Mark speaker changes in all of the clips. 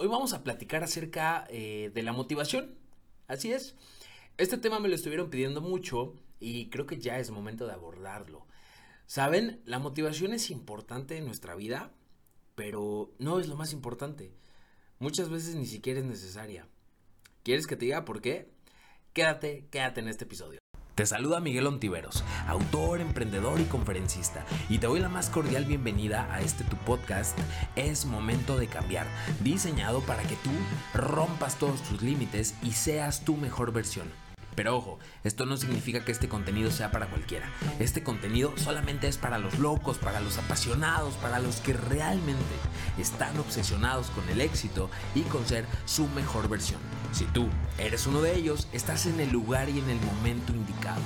Speaker 1: hoy vamos a platicar acerca eh, de la motivación. Así es. Este tema me lo estuvieron pidiendo mucho y creo que ya es momento de abordarlo. Saben, la motivación es importante en nuestra vida, pero no es lo más importante. Muchas veces ni siquiera es necesaria. ¿Quieres que te diga por qué? Quédate, quédate en este episodio. Te saluda Miguel Ontiveros, autor, emprendedor y conferencista, y te doy la más cordial bienvenida a este tu podcast Es Momento de Cambiar, diseñado para que tú rompas todos tus límites y seas tu mejor versión. Pero ojo, esto no significa que este contenido sea para cualquiera. Este contenido solamente es para los locos, para los apasionados, para los que realmente están obsesionados con el éxito y con ser su mejor versión. Si tú eres uno de ellos, estás en el lugar y en el momento indicado.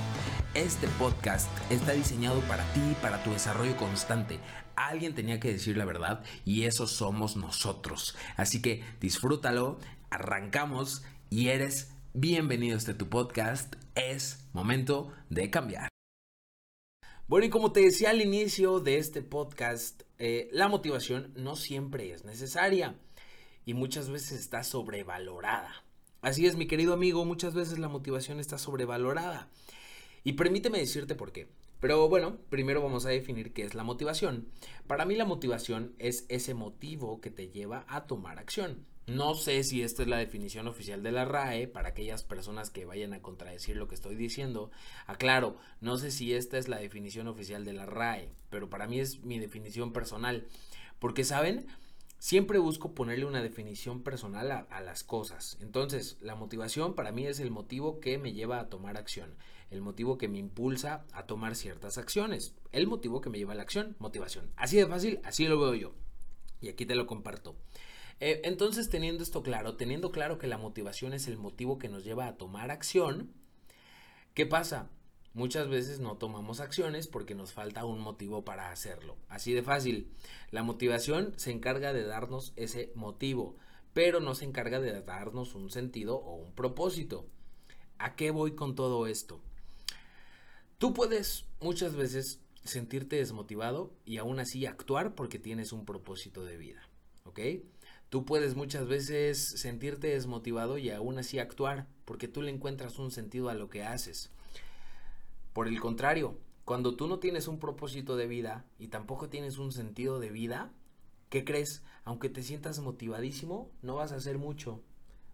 Speaker 1: Este podcast está diseñado para ti y para tu desarrollo constante. Alguien tenía que decir la verdad y eso somos nosotros. Así que disfrútalo, arrancamos y eres Bienvenido a este tu podcast. Es momento de cambiar. Bueno, y como te decía al inicio de este podcast, eh, la motivación no siempre es necesaria y muchas veces está sobrevalorada. Así es, mi querido amigo, muchas veces la motivación está sobrevalorada. Y permíteme decirte por qué. Pero bueno, primero vamos a definir qué es la motivación. Para mí la motivación es ese motivo que te lleva a tomar acción. No sé si esta es la definición oficial de la RAE para aquellas personas que vayan a contradecir lo que estoy diciendo. Aclaro, no sé si esta es la definición oficial de la RAE, pero para mí es mi definición personal. Porque, ¿saben? Siempre busco ponerle una definición personal a, las cosas. Entonces, la motivación para mí es el motivo que me lleva a tomar acción, el motivo que me impulsa a tomar ciertas acciones, el motivo que me lleva a la acción, motivación. Así de fácil, así lo veo yo. Y aquí te lo comparto. Eh, entonces, teniendo esto claro, teniendo claro que la motivación es el motivo que nos lleva a tomar acción, ¿qué pasa? Muchas veces no tomamos acciones porque nos falta un motivo para hacerlo. Así de fácil. La motivación se encarga de darnos ese motivo, pero no se encarga de darnos un sentido o un propósito. ¿A qué voy con todo esto? Tú puedes muchas veces sentirte desmotivado y aún así actuar porque tienes un propósito de vida. ¿Ok? Tú puedes muchas veces sentirte desmotivado y aún así actuar porque tú le encuentras un sentido a lo que haces. Por el contrario, cuando tú no tienes un propósito de vida y tampoco tienes un sentido de vida, ¿qué crees? Aunque te sientas motivadísimo, no vas a hacer mucho.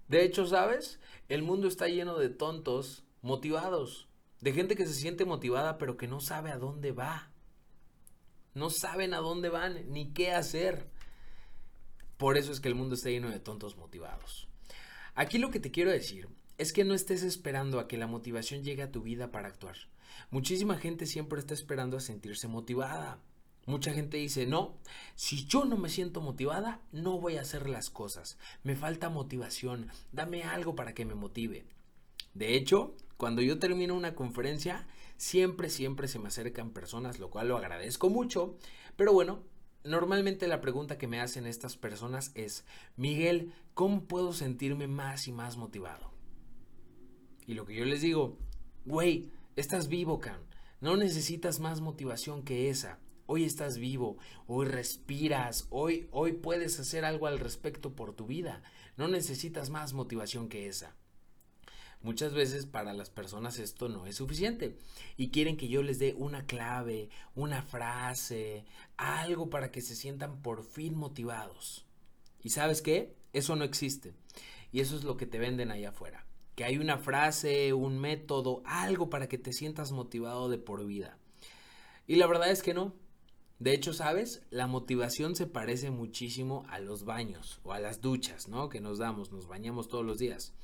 Speaker 1: De hecho, ¿sabes? El mundo está lleno de tontos motivados, de gente que se siente motivada pero que no sabe a dónde va. No saben a dónde van ni qué hacer. Por eso es que el mundo está lleno de tontos motivados. Aquí lo que te quiero decir es que no estés esperando a que la motivación llegue a tu vida para actuar. Muchísima gente siempre está esperando a sentirse motivada. Mucha gente dice, no, si yo no me siento motivada, no voy a hacer las cosas. Me falta motivación, dame algo para que me motive. De hecho, cuando yo termino una conferencia, siempre, siempre se me acercan personas, lo cual lo agradezco mucho. Pero bueno, Normalmente la pregunta que me hacen estas personas es, Miguel, ¿cómo puedo sentirme más y más motivado? Y lo que yo les digo, güey, estás vivo, Can. No necesitas más motivación que esa. Hoy estás vivo, hoy respiras, hoy, hoy puedes hacer algo al respecto por tu vida. No necesitas más motivación que esa. Muchas veces para las personas esto no es suficiente y quieren que yo les dé una clave, una frase, algo para que se sientan por fin motivados. ¿Y sabes qué? Eso no existe. Y eso es lo que te venden ahí afuera. Que hay una frase, un método, algo para que te sientas motivado de por vida. Y la verdad es que no. De hecho, ¿sabes? La motivación se parece muchísimo a los baños o a las duchas, ¿no? Que nos damos, nos bañamos todos los días.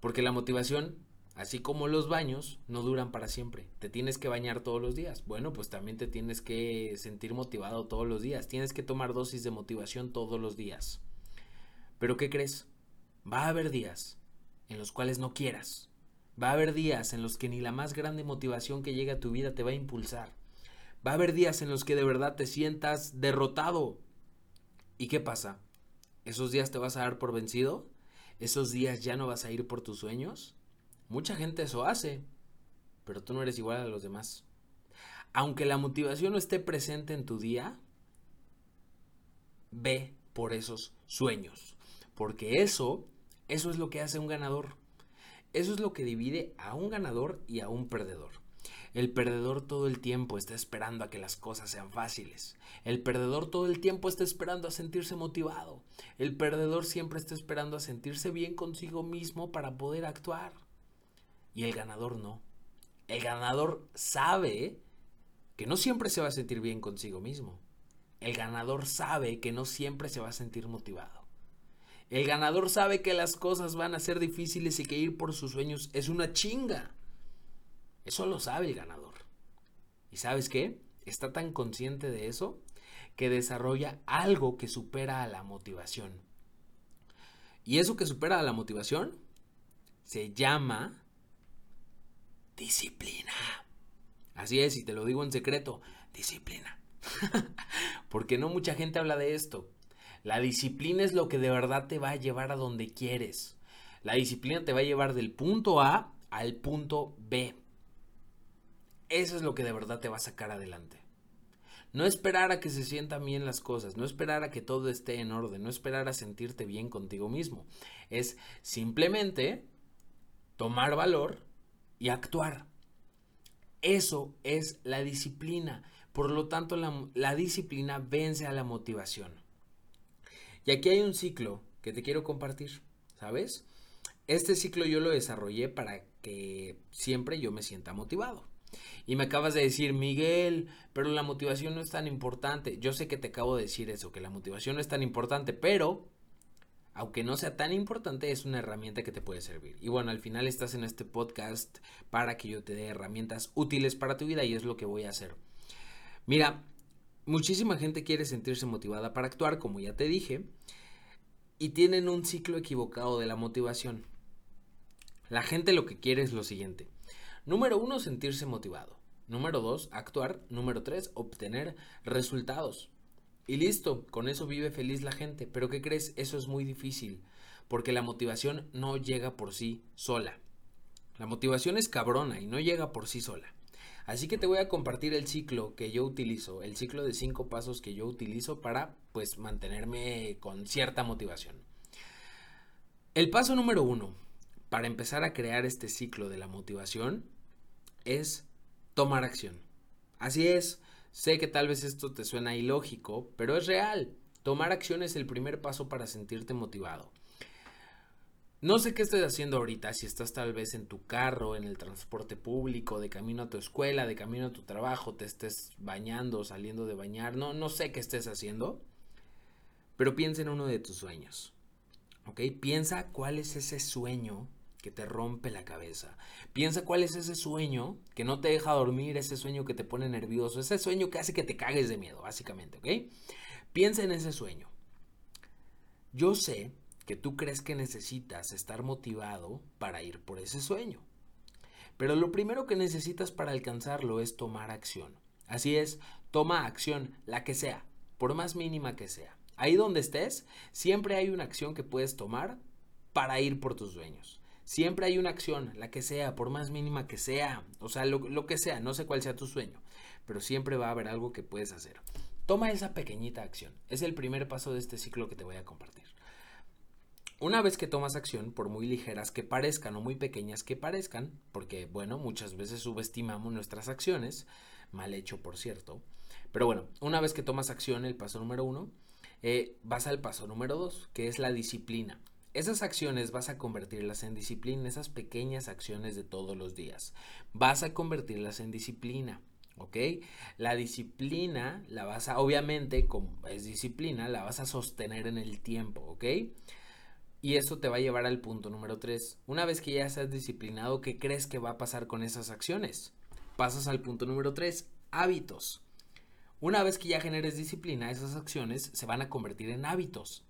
Speaker 1: Porque la motivación, así como los baños, no duran para siempre. Te tienes que bañar todos los días. Bueno, pues también te tienes que sentir motivado todos los días. Tienes que tomar dosis de motivación todos los días. Pero ¿qué crees? Va a haber días en los cuales no quieras. Va a haber días en los que ni la más grande motivación que llegue a tu vida te va a impulsar. Va a haber días en los que de verdad te sientas derrotado. ¿Y qué pasa? ¿Esos días te vas a dar por vencido? Esos días ya no vas a ir por tus sueños? Mucha gente eso hace, pero tú no eres igual a los demás. Aunque la motivación no esté presente en tu día, ve por esos sueños. porque eso, eso es lo que hace un ganador. Eso es lo que divide a un ganador y a un perdedor. El perdedor todo el tiempo está esperando a que las cosas sean fáciles. El perdedor todo el tiempo está esperando a sentirse motivado. El perdedor siempre está esperando a sentirse bien consigo mismo para poder actuar. Y el ganador no. El ganador sabe que no siempre se va a sentir bien consigo mismo. El ganador sabe que no siempre se va a sentir motivado. El ganador sabe que las cosas van a ser difíciles y que ir por sus sueños es una chinga. Eso lo sabe el ganador. ¿Y sabes qué? Está tan consciente de eso que desarrolla algo que supera a la motivación. Y eso que supera a la motivación se llama disciplina. Así es, y te lo digo en secreto, disciplina. Porque no mucha gente habla de esto. La disciplina es lo que de verdad te va a llevar a donde quieres. La disciplina te va a llevar del punto A al punto B. Eso es lo que de verdad te va a sacar adelante. No esperar a que se sientan bien las cosas, no esperar a que todo esté en orden, no esperar a sentirte bien contigo mismo. Es simplemente tomar valor y actuar. Eso es la disciplina. Por lo tanto, la, la, disciplina vence a la motivación. Y aquí hay un ciclo que te quiero compartir, ¿sabes? Este ciclo yo lo desarrollé para que siempre yo me sienta motivado. Y me acabas de decir, Miguel, pero la motivación no es tan importante. Yo sé que te acabo de decir eso, que la motivación no es tan importante, pero aunque no sea tan importante, es una herramienta que te puede servir. Y bueno, al final estás en este podcast para que yo te dé herramientas útiles para tu vida y es lo que voy a hacer. Mira, muchísima gente quiere sentirse motivada para actuar, como ya te dije, y tienen un ciclo equivocado de la motivación. La gente lo que quiere es lo siguiente Número uno, sentirse motivado. Número dos, actuar. Número tres, obtener resultados. Y listo, con eso vive feliz la gente. Pero ¿qué crees? Eso es muy difícil, porque la motivación no llega por sí sola. La motivación es cabrona y no llega por sí sola. Así que te voy a compartir el ciclo que yo utilizo, el ciclo de cinco pasos que yo utilizo para pues mantenerme con cierta motivación. El paso número uno, para empezar a crear este ciclo de la motivación es tomar acción. Así es, sé que tal vez esto te suena ilógico, pero es real. Tomar acción es el primer paso para sentirte motivado. No sé qué estás haciendo ahorita, si estás tal vez en tu carro, en el transporte público, de camino a tu escuela, de camino a tu trabajo, te estés bañando, saliendo de bañar, no, no sé qué estés haciendo, pero piensa en uno de tus sueños, ¿ok? Piensa cuál es ese sueño que te rompe la cabeza. Piensa cuál es ese sueño que no te deja dormir, ese sueño que te pone nervioso, ese sueño que hace que te cagues de miedo, básicamente, ¿ok? Piensa en ese sueño. Yo sé que tú crees que necesitas estar motivado para ir por ese sueño. Pero lo primero que necesitas para alcanzarlo es tomar acción. Así es, toma acción, la que sea, por más mínima que sea. Ahí donde estés, siempre hay una acción que puedes tomar para ir por tus sueños. Siempre hay una acción, la que sea, por más mínima que sea, o sea, lo, que sea, no sé cuál sea tu sueño, pero siempre va a haber algo que puedes hacer. Toma esa pequeñita acción. Es el primer paso de este ciclo que te voy a compartir. Una vez que tomas acción, por muy ligeras que parezcan o muy pequeñas que parezcan, porque bueno, muchas veces subestimamos nuestras acciones, mal hecho por cierto, pero bueno, una vez que tomas acción, el paso número uno, eh, vas al paso número dos, que es la disciplina. Esas acciones vas a convertirlas en disciplina, esas pequeñas acciones de todos los días. Vas a convertirlas en disciplina, ¿ok? La disciplina la vas a, obviamente, como es disciplina, la vas a sostener en el tiempo, ¿ok? Y eso te va a llevar al punto número 3. Una vez que ya estás disciplinado, ¿qué crees que va a pasar con esas acciones? Pasas al punto número 3, hábitos. Una vez que ya generes disciplina, esas acciones se van a convertir en hábitos.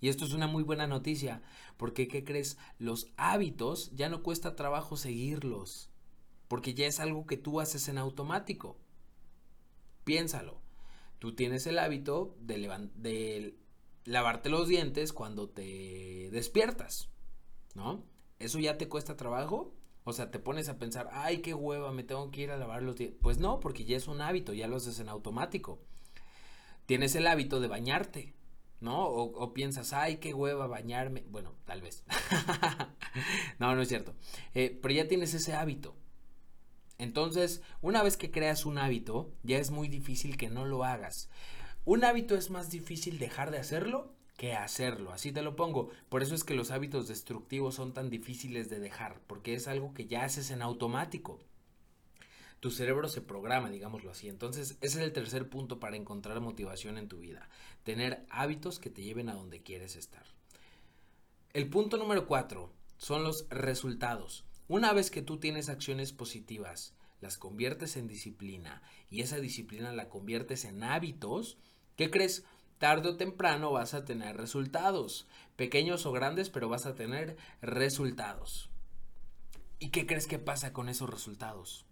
Speaker 1: Y esto es una muy buena noticia, porque ¿qué crees? Los hábitos ya no cuesta trabajo seguirlos, porque ya es algo que tú haces en automático. Piénsalo. Tú tienes el hábito de, lavarte los dientes cuando te despiertas, ¿no? ¿Eso ya te cuesta trabajo? O sea, te pones a pensar, ay, qué hueva, me tengo que ir a lavar los dientes. Pues no, porque ya es un hábito, ya lo haces en automático. Tienes el hábito de bañarte ¿no? O, piensas, ay, qué hueva bañarme. Bueno, tal vez. no, no es cierto. Eh, pero ya tienes ese hábito. Entonces, una vez que creas un hábito, ya es muy difícil que no lo hagas. Un hábito es más difícil dejar de hacerlo que hacerlo, así te lo pongo. Por eso es que los hábitos destructivos son tan difíciles de dejar, porque es algo que ya haces en automático. Tu cerebro se programa, digámoslo así. Entonces, ese es el tercer punto para encontrar motivación en tu vida. Tener hábitos que te lleven a donde quieres estar. El punto número cuatro son los resultados. Una vez que tú tienes acciones positivas, las conviertes en disciplina y esa disciplina la conviertes en hábitos, ¿qué crees? tarde o temprano vas a tener resultados, pequeños o grandes, pero vas a tener resultados. ¿Y qué crees que pasa con esos resultados?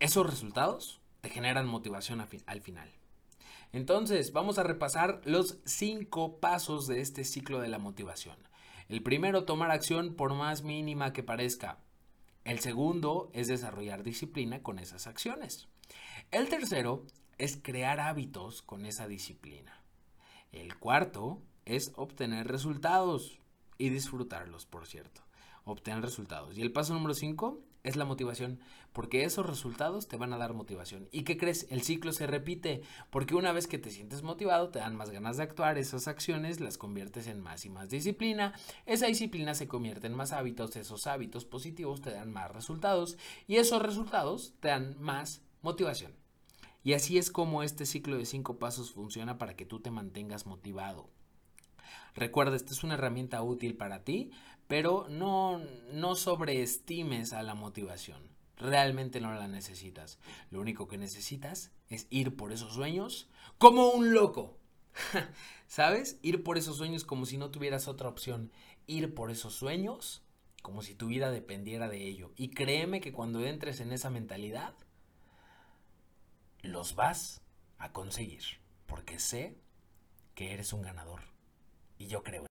Speaker 1: Esos resultados te generan motivación al final. Entonces, vamos a repasar los cinco pasos de este ciclo de la motivación. El primero, tomar acción por más mínima que parezca. El segundo es desarrollar disciplina con esas acciones. El tercero es crear hábitos con esa disciplina. El cuarto es obtener resultados y disfrutarlos, por cierto. Obtener resultados. Y el paso número cinco es la motivación, porque esos resultados te van a dar motivación. ¿Y qué crees? El ciclo se repite, porque una vez que te sientes motivado, te dan más ganas de actuar, esas acciones las conviertes en más y más disciplina, esa disciplina se convierte en más hábitos, esos hábitos positivos te dan más resultados y esos resultados te dan más motivación. Y así es como este ciclo de cinco pasos funciona para que tú te mantengas motivado. Recuerda, esta es una herramienta útil para ti, pero no, no sobreestimes a la motivación. Realmente no la necesitas. Lo único que necesitas es ir por esos sueños como un loco. ¿Sabes? Ir por esos sueños como si no tuvieras otra opción. Ir por esos sueños como si tu vida dependiera de ello. Y créeme que cuando entres en esa mentalidad, los vas a conseguir. Porque sé que eres un ganador. Y yo creo